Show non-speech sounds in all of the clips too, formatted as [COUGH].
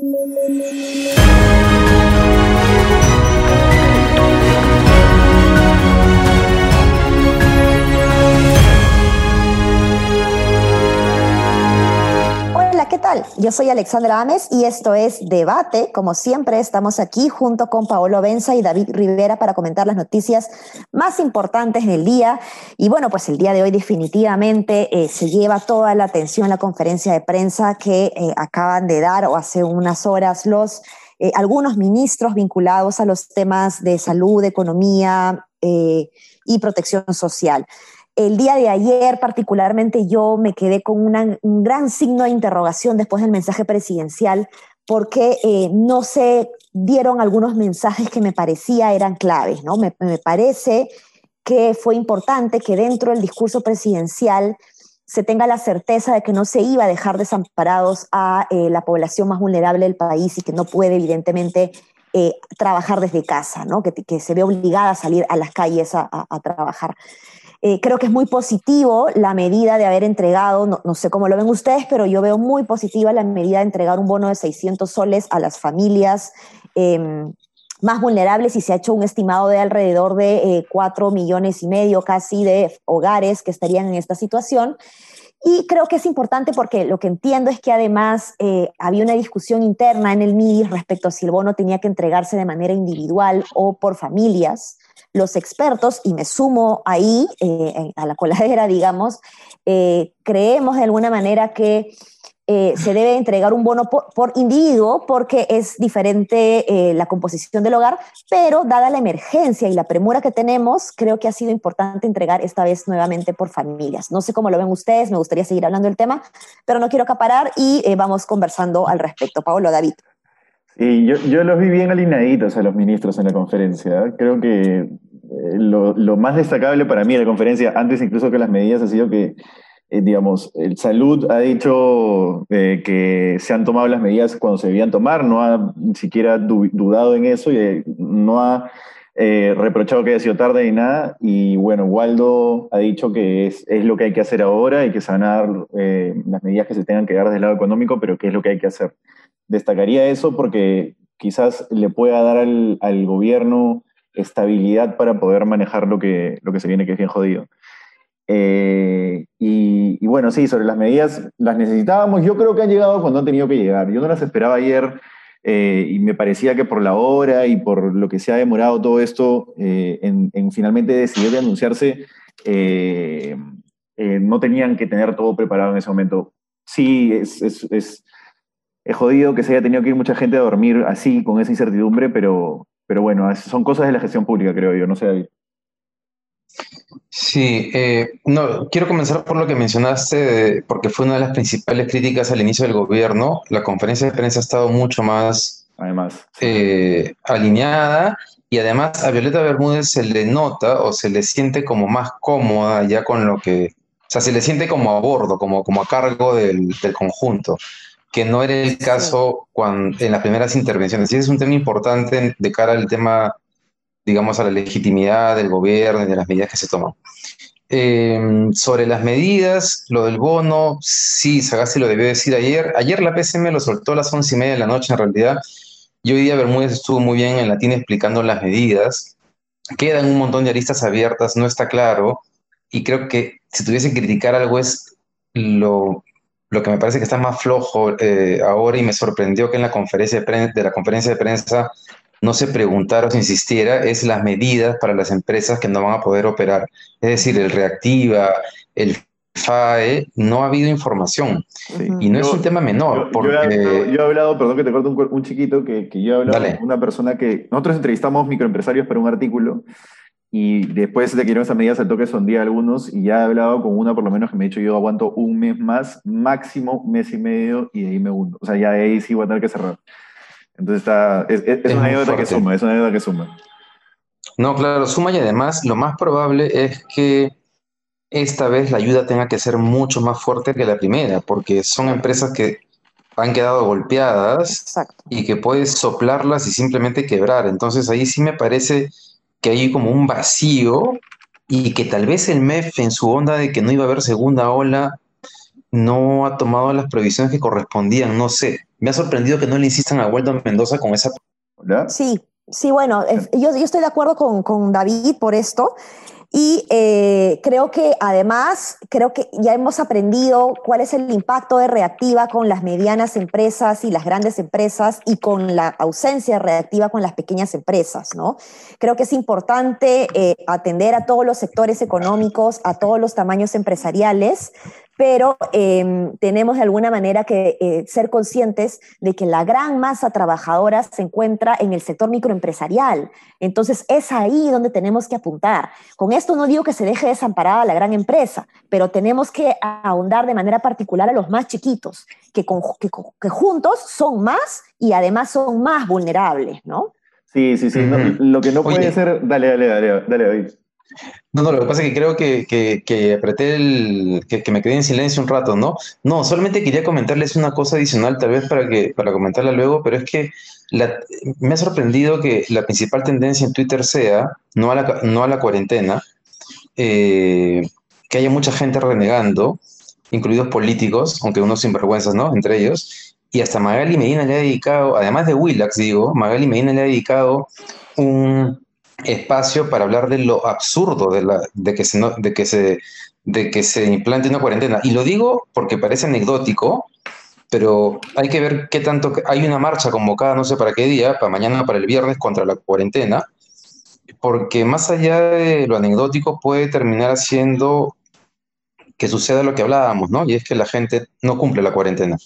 ¿qué Yo soy Alexandra Ames y esto es Debate. Como siempre, estamos aquí junto con Paolo Benza y David Rivera para comentar las noticias más importantes del día. Y bueno, pues el día de hoy definitivamente eh, se lleva toda la atención la conferencia de prensa que eh, acaban de dar o hace unas horas los eh, algunos ministros vinculados a los temas de salud, economía y protección social. El día de ayer particularmente yo me quedé con un gran signo de interrogación después del mensaje presidencial porque eh, no se dieron algunos mensajes que me parecía eran claves, ¿no? Me, parece que fue importante que dentro del discurso presidencial se tenga la certeza de que no se iba a dejar desamparados a eh, la población más vulnerable del país y que no puede evidentemente eh, trabajar desde casa, ¿no? que, se ve obligada a salir a las calles a trabajar. Eh, creo que es muy positivo la medida de haber entregado, no, sé cómo lo ven ustedes, pero yo veo muy positiva la medida de entregar un bono de 600 soles a las familias em, más vulnerables y se ha hecho un estimado de alrededor de 4 eh, millones y medio casi de hogares que estarían en esta situación. Y creo que es importante porque lo que entiendo es que además eh, había una discusión interna en el MIDI respecto a si el bono tenía que entregarse de manera individual o por familias los expertos, y me sumo ahí eh, a la coladera, [LAUGHS] digamos, eh, creemos de alguna manera que eh, se debe entregar un bono por, individuo porque es diferente la composición del hogar, pero dada la emergencia y la premura que tenemos, creo que ha sido importante entregar esta vez nuevamente por familias. No sé cómo lo ven ustedes, me gustaría seguir hablando del tema, pero no quiero acaparar y vamos conversando al respecto. Pablo, David. Sí, yo, yo los vi bien alineaditos a los ministros en la conferencia. Creo que eh, lo, más destacable para mí de la conferencia, antes incluso que las medidas, ha sido que, eh, digamos, el Salud ha dicho eh, que se han tomado las medidas cuando se debían tomar, no ha ni siquiera dudado en eso y no ha reprochado que haya sido tarde ni nada. Y bueno, Waldo ha dicho que es, es, lo que hay que hacer ahora y que dar las medidas que se tengan que dar desde el lado económico, pero que es lo que hay que hacer destacaría eso porque quizás le pueda dar al, gobierno estabilidad para poder manejar lo que, lo que se viene, que es bien jodido. Eh, y, bueno, sí, sobre las medidas, las necesitábamos. Yo creo que han llegado cuando han tenido que llegar. Yo no las esperaba ayer eh, y me parecía que por la hora y por lo que se ha demorado todo esto eh, en, finalmente decidir de anunciarse, no tenían que tener todo preparado en ese momento. Sí, es, es es jodido que se haya tenido que ir mucha gente a dormir así, con esa incertidumbre, pero, pero bueno, son cosas de la gestión pública, creo yo, no sé. Sí, eh, no, quiero comenzar por lo que mencionaste, porque fue una de las principales críticas al inicio del gobierno. La conferencia de prensa ha estado mucho más además, eh, alineada y además a Violeta Bermúdez se le nota o se le siente como más cómoda ya con lo que, o sea, se le siente como a bordo, como, como a cargo del, del conjunto que no era el caso cuando, en las primeras intervenciones. Y es un tema importante de cara al tema, digamos, a la legitimidad del gobierno y de las medidas que se toman. Em, sobre las medidas, lo del bono, sí, Sagasti lo debió decir ayer. Ayer la PCM lo soltó a las once y media de la noche, en realidad. Y hoy día Bermúdez estuvo muy bien en latín explicando las medidas. Quedan un montón de aristas abiertas, no está claro. Y creo que si tuviese que criticar algo es lo lo que me parece que está más flojo eh, ahora y me sorprendió que en la conferencia de, de la conferencia de prensa no se preguntara o se insistiera es las medidas para las empresas que no van a poder operar. Es decir, el Reactiva, el FAE, no ha habido información. Y no es un tema menor. Yo, he, hablado, perdón que te corto un, chiquito, que, que, yo he hablado con una persona que nosotros entrevistamos microempresarios para un artículo y después de que esas medidas al toque son día algunos y ya he hablado con una por lo menos que me ha dicho yo aguanto un mes más, máximo mes y medio y de ahí me hundo. O sea, ya de ahí sí voy a tener que cerrar. Entonces está, es, es, una anécdota que suma, es una anécdota que suma. No, claro, suma y además lo más probable es que esta vez la ayuda tenga que ser mucho más fuerte que la primera, porque son empresas que han quedado golpeadas y que puedes soplarlas y simplemente quebrar. Entonces ahí sí me parece que hay como un vacío y que tal vez el MEF en su onda de que no iba a haber segunda ola no ha tomado las previsiones que correspondían, no sé. Me ha sorprendido que no le insistan a Waldo Mendoza con esa... Sí, sí, bueno, yo, yo, estoy de acuerdo con, con David por esto. Y eh, creo que además, creo que ya hemos aprendido cuál es el impacto de reactiva con las medianas empresas y las grandes empresas y con la ausencia reactiva con las pequeñas empresas, ¿no? Creo que es importante eh, atender a todos los sectores económicos, a todos los tamaños empresariales, pero em, tenemos de alguna manera que eh, ser conscientes de que la gran masa trabajadora se encuentra en el sector microempresarial. Entonces es ahí donde tenemos que apuntar. Con esto no digo que se deje desamparada la gran empresa, pero tenemos que ahondar de manera particular a los más chiquitos, que, que, juntos son más y además son más vulnerables, ¿no? Sí, sí, sí. lo que no puede ser... Dale, dale, dale, dale, David. No, no, lo que pasa es que creo que, que, apreté el. Que, me quedé en silencio un rato, ¿no? No, solamente quería comentarles una cosa adicional, tal vez para, que, para comentarla luego, pero es que me ha sorprendido que la principal tendencia en Twitter sea, no a la, no a la cuarentena, eh, que haya mucha gente renegando, incluidos políticos, aunque unos sinvergüenzas, ¿no? Entre ellos, y hasta Magali Medina le ha dedicado, además de Willax, digo, Magali Medina le ha dedicado un espacio para hablar de lo absurdo de, la, de, que, se, de, que, se, de que se implante una cuarentena. Y lo digo porque parece anecdótico, pero hay que ver qué tanto... Hay una marcha convocada, no sé para qué día, para mañana, para el viernes, contra la cuarentena, porque más allá de lo anecdótico puede terminar haciendo que suceda lo que hablábamos, ¿no? Y es que la gente no cumple la cuarentena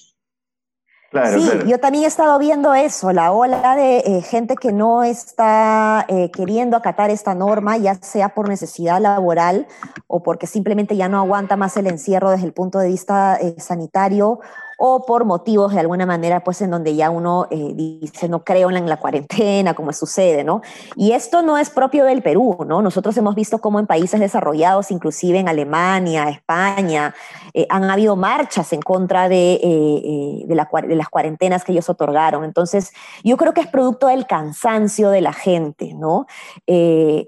sí, yo también he estado viendo eso, la ola de eh, gente que no está eh, queriendo acatar esta norma, ya sea por necesidad laboral o porque simplemente ya no aguanta más el encierro desde el punto de vista eh, sanitario o por motivos de alguna manera, pues en donde ya uno eh, dice, no creo en la, cuarentena, como sucede, ¿no? Y esto no es propio del Perú, ¿no? Nosotros hemos visto cómo en países desarrollados, inclusive en Alemania, España, eh, han habido marchas en contra de, eh, de, las cuarentenas que ellos otorgaron. Entonces, yo creo que es producto del cansancio de la gente, ¿no? Es,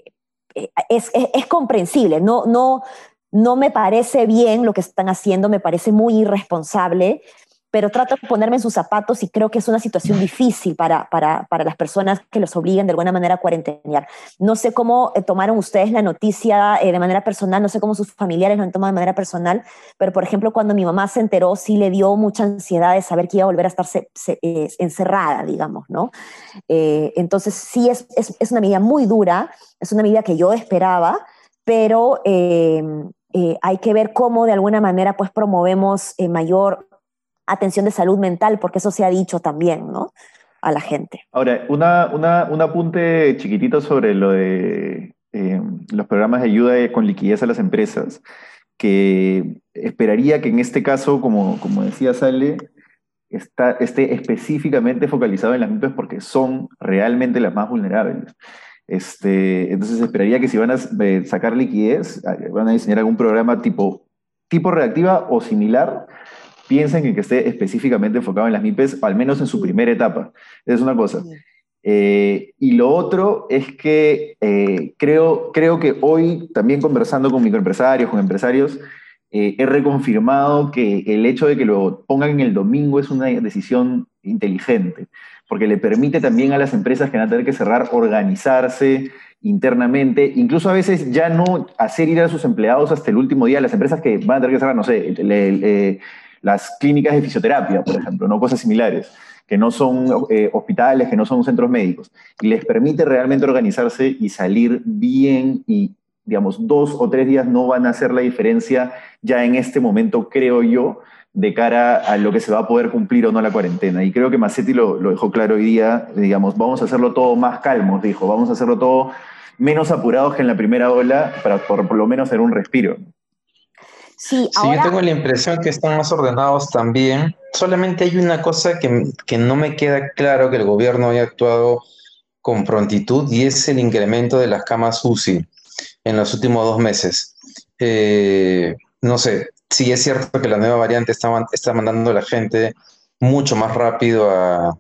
es, comprensible, no, no me parece bien lo que están haciendo, me parece muy irresponsable, pero trato de ponerme en sus zapatos y creo que es una situación [LAUGHS] difícil para, para, las personas que los obliguen de alguna manera a cuarentenear. No sé cómo eh, tomaron ustedes la noticia eh, de manera personal, no sé cómo sus familiares lo han tomado de manera personal, pero por ejemplo cuando mi mamá se enteró sí le dio mucha ansiedad de saber que iba a volver a estar eh, encerrada, digamos, ¿no? entonces sí es, es, es, una medida muy dura, es una medida que yo esperaba, pero eh, hay que ver cómo de alguna manera pues promovemos eh, mayor atención de salud mental, porque eso se ha dicho también, ¿no? A la gente. Ahora, un apunte chiquitito sobre lo de eh, los programas de ayuda con liquidez a las empresas, que esperaría que en este caso, como, decía Sale, esté específicamente focalizado en las MIPES porque son realmente las más vulnerables. Este, entonces esperaría que si van a eh, sacar liquidez, ah, van a diseñar algún programa tipo, tipo reactiva o similar, piensen en que esté específicamente enfocado en las MIPES, al menos en su primera etapa. Esa es una cosa. Eh, y lo otro es que eh, creo, creo que hoy, también conversando con microempresarios, con empresarios, he reconfirmado que el hecho de que lo pongan en el domingo es una decisión inteligente porque le permite también a las empresas que van a tener que cerrar organizarse internamente, incluso a veces ya no hacer ir a sus empleados hasta el último día, las empresas que van a tener que cerrar, no sé, eh, las clínicas de fisioterapia, por ejemplo, ¿no? cosas similares, que no son eh, hospitales, que no son centros médicos, y les permite realmente organizarse y salir bien y, digamos, dos o tres días no van a hacer la diferencia ya en este momento, creo yo, de cara a lo que se va a poder cumplir o no la cuarentena. Y creo que Massetti lo, dejó claro hoy día, digamos, vamos a hacerlo todo más calmos, dijo, vamos a hacerlo todo menos apurados que en la primera ola para por, lo menos hacer un respiro. Sí, yo tengo la impresión que están más ordenados también. Solamente hay una cosa que, que no me queda claro que el gobierno haya actuado con prontitud y es el incremento de las camas UCI en los últimos dos meses. Eh, no sé, sí es cierto que la nueva variante está, está mandando a la gente mucho más rápido a,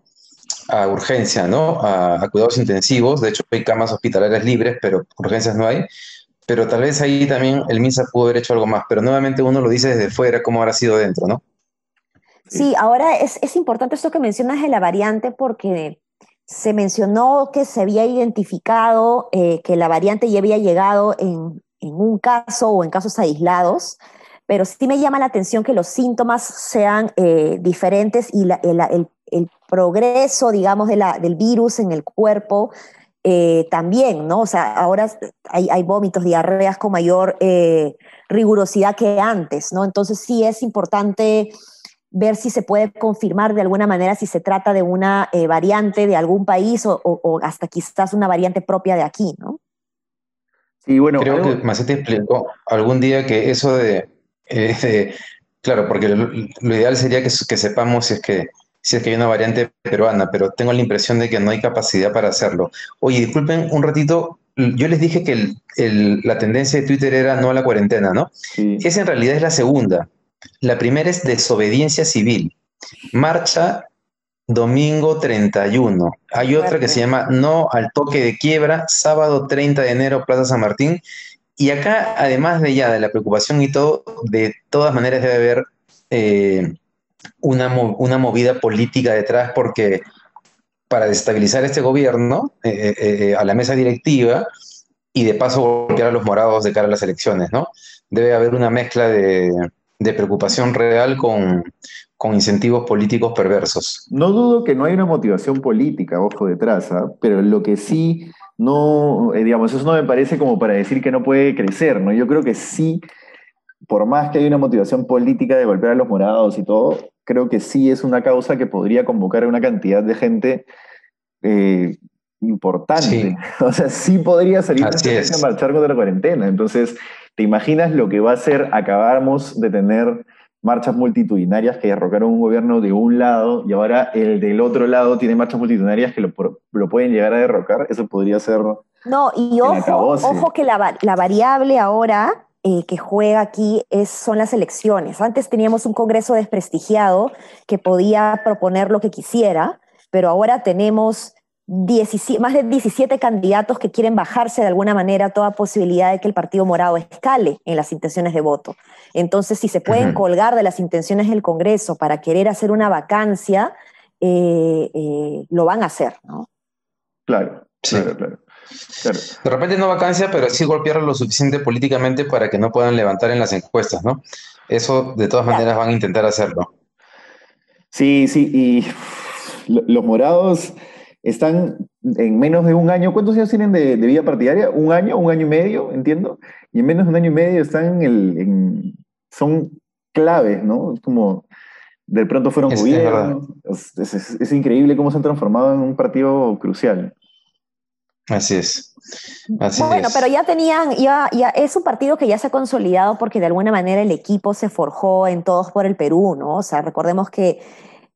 urgencia, ¿no? A, cuidados intensivos. De hecho, hay camas hospitalarias libres, pero urgencias no hay. pero tal vez ahí también el MINSA pudo haber hecho algo más, pero nuevamente uno lo dice desde fuera, cómo habrá sido dentro, ¿no? Sí, ahora es, es importante esto que mencionas de la variante porque se mencionó que se había identificado eh, que la variante ya había llegado en, en, un caso o en casos aislados, pero sí me llama la atención que los síntomas sean eh, diferentes y la, el, el, el, progreso, digamos, de la, del virus en el cuerpo eh, también, ¿no? O sea, ahora hay, hay vómitos, diarreas con mayor eh, rigurosidad que antes, ¿no? Entonces sí es importante ver si se puede confirmar de alguna manera si se trata de una eh, variante de algún país o, o, o, hasta quizás una variante propia de aquí, ¿no? Sí, bueno. Creo algo... que Macete explicó algún día que eso de, eh, de claro, porque lo, lo, ideal sería que, que sepamos si es que si es que hay una variante peruana, pero tengo la impresión de que no hay capacidad para hacerlo. Oye, disculpen un ratito, yo les dije que el, el, la tendencia de Twitter era no a la cuarentena, ¿no? Sí. Esa en realidad es la segunda. La primera es desobediencia civil. Marcha domingo 31. Hay otra que se llama no al toque de quiebra, sábado 30 de enero, Plaza San Martín. Y acá, además de ya de la preocupación y todo, de todas maneras debe haber eh, una, una, movida política detrás porque para desestabilizar este gobierno, eh, eh, a la mesa directiva, y de paso golpear a los morados de cara a las elecciones, ¿no? Debe haber una mezcla de, de preocupación real con, con, incentivos políticos perversos. No dudo que no hay una motivación política, ojo detrás, ¿eh? pero lo que sí no, eh, digamos, eso no me parece como para decir que no puede crecer, ¿no? Yo creo que sí, por más que haya una motivación política de golpear a los morados y todo, creo que sí es una causa que podría convocar a una cantidad de gente eh, importante. Sí. [LAUGHS] O sea, sí podría salir a marchar contra la cuarentena. Entonces, ¿te imaginas lo que va a ser acabamos de tener marchas multitudinarias que derrocaron un gobierno de un lado y ahora el del otro lado tiene marchas multitudinarias que lo, lo pueden llegar a derrocar? Eso podría ser... No, y ojo, ojo que la, la variable ahora eh, que juega aquí es, son las elecciones. Antes teníamos un Congreso desprestigiado que podía proponer lo que quisiera, pero ahora tenemos 17, más de 17 candidatos que quieren bajarse de alguna manera toda posibilidad de que el Partido Morado escale en las intenciones de voto. Entonces, si se pueden uh -huh. colgar de las intenciones del Congreso para querer hacer una vacancia, eh, eh, lo van a hacer, ¿no? Claro, sí. claro, claro. Claro. De repente no vacancia, pero sí golpear lo suficiente políticamente para que no puedan levantar en las encuestas, ¿no? Eso de todas maneras van a intentar hacerlo. Sí, sí, y los morados están en menos de un año. ¿Cuántos años tienen de, de, vida partidaria? ¿Un año? ¿Un año y medio? Entiendo. Y en menos de un año y medio están en el. En, son claves, ¿no? Es como. De pronto fueron es, gobiernos. Es, es, es, increíble cómo se han transformado en un partido crucial. Así es. Así bueno, es. pero ya tenían, ya, ya es un partido que ya se ha consolidado porque de alguna manera el equipo se forjó en Todos por el Perú, ¿no? O sea, recordemos que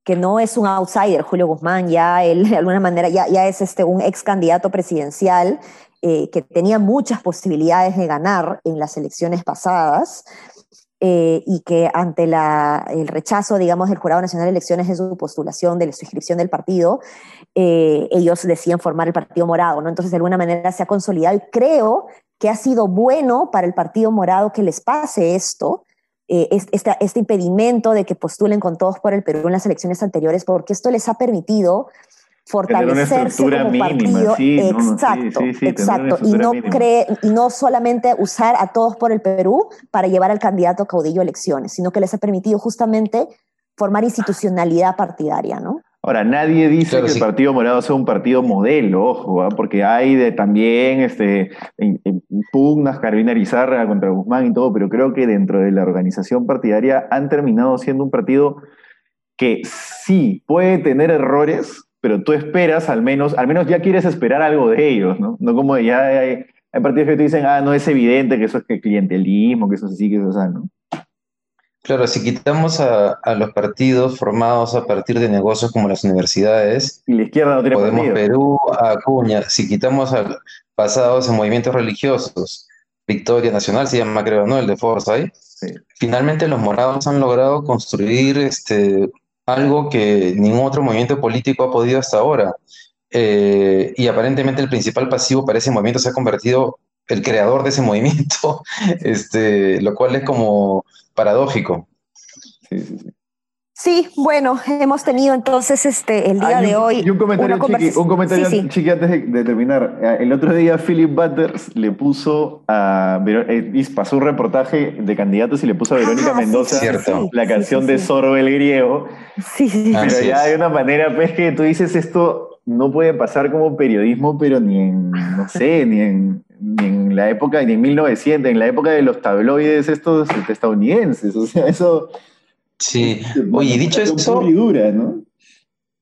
que no es un outsider, Julio Guzmán, ya él de alguna manera ya, ya es este, un ex candidato presidencial eh, que tenía muchas posibilidades de ganar en las elecciones pasadas eh, y que ante la, el rechazo, digamos, del Jurado Nacional de Elecciones de su postulación, de su inscripción del partido, eh, ellos decían formar el Partido Morado, ¿no? Entonces, de alguna manera se ha consolidado y creo que ha sido bueno para el Partido Morado que les pase esto, eh, este, este, impedimento de que postulen con todos por el Perú en las elecciones anteriores, porque esto les ha permitido fortalecerse como mínima, partido. Sí, exacto, no, sí, sí, exacto. Y no, cree, y no solamente usar a todos por el Perú para llevar al candidato caudillo a elecciones, sino que les ha permitido justamente formar institucionalidad partidaria, ¿no? Ahora, nadie dice claro, que sí. el Partido Morado sea un partido modelo, ojo, ¿eh? porque hay de, también este, pugnas, Carolina Rizarra contra Guzmán y todo, pero creo que dentro de la organización partidaria han terminado siendo un partido que sí puede tener errores, pero tú esperas al menos, al menos ya quieres esperar algo de ellos, ¿no? No como ya hay, hay partidos que te dicen, ah, no es evidente que eso es que clientelismo, que eso sí, que eso es, ¿no? Claro, si quitamos a, a, los partidos formados a partir de negocios como las universidades, y la izquierda no tiene Podemos partido. Perú, Acuña, si quitamos a pasados en movimientos religiosos, Victoria Nacional se llama, creo, ¿no? El de Forsyth. Sí. Finalmente los morados han logrado construir este, algo que ningún otro movimiento político ha podido hasta ahora. Eh, y aparentemente el principal pasivo para ese movimiento se ha convertido el creador de ese [LAUGHS] movimiento, este, lo cual es como paradójico. Sí, sí, sí. Sí, bueno, hemos tenido entonces este el día de hoy. Y un comentario, chiqui, un comentario chiqui antes de, terminar. Eh, el otro día Philip Butters le puso a. Eh, pasó un reportaje de candidatos y le puso a Verónica ah, Mendoza la canción de Zorro el Griego. Sí, sí, Pero ya de una manera, pues que tú dices esto no puede pasar como periodismo, pero ni en, no sé, ni en, ni en la época, ni en 1900, en la época de los tabloides estos estadounidenses. O sea, eso Sí, oye, dicho eso, ¿no?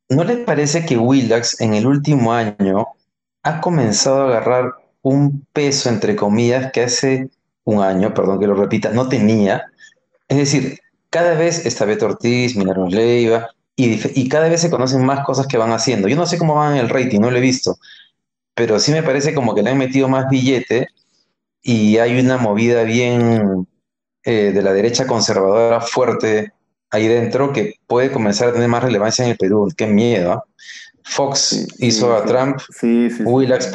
¿no les parece que Willax en el último año ha comenzado a agarrar un peso, entre comillas, que hace un año, perdón que lo repita, no tenía? Es decir, cada vez está Beto Ortiz, Milagros Leiva, y, y, cada vez se conocen más cosas que van haciendo. Yo no sé cómo van en el rating, no lo he visto, pero sí me parece como que le han metido más billete y hay una movida bien eh, de la derecha conservadora fuerte ahí dentro que puede comenzar a tener más relevancia en el Perú. Qué miedo. ¿ah? Fox hizo a Trump. Sí, sí, Willax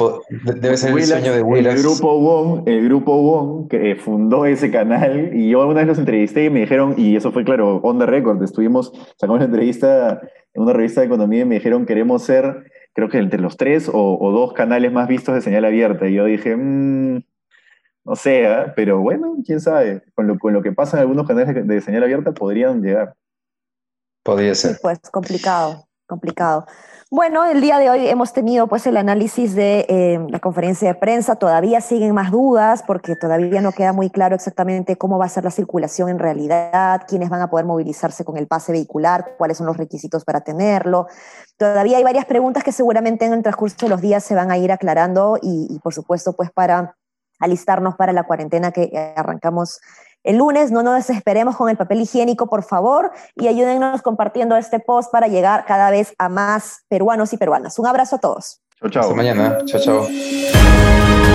debe ser el sueño de Willax. El grupo Wong, el grupo Wong que fundó ese canal y yo una vez los entrevisté y me dijeron, y eso fue claro, on the record, estuvimos, sacamos una entrevista en una revista de economía y me dijeron queremos ser, creo que entre los tres o, dos canales más vistos de señal abierta. Y yo dije, mmm, no sé, ¿eh? pero bueno, quién sabe. Con lo, con lo que pasa en algunos canales de señal abierta podrían llegar. Podría ser. pues complicado, complicado. Bueno, el día de hoy hemos tenido pues el análisis de eh, la conferencia de prensa. Todavía siguen más dudas porque todavía no queda muy claro exactamente cómo va a ser la circulación en realidad, quiénes van a poder movilizarse con el pase vehicular, cuáles son los requisitos para tenerlo. Todavía hay varias preguntas que seguramente en el transcurso de los días se van a ir aclarando y, y por supuesto pues para alistarnos para la cuarentena que arrancamos el lunes. No nos desesperemos con el papel higiénico, por favor, y ayúdennos compartiendo este post para llegar cada vez a más peruanos y peruanas. Un abrazo a todos. Chao, chao. Hasta mañana. Chao, chao.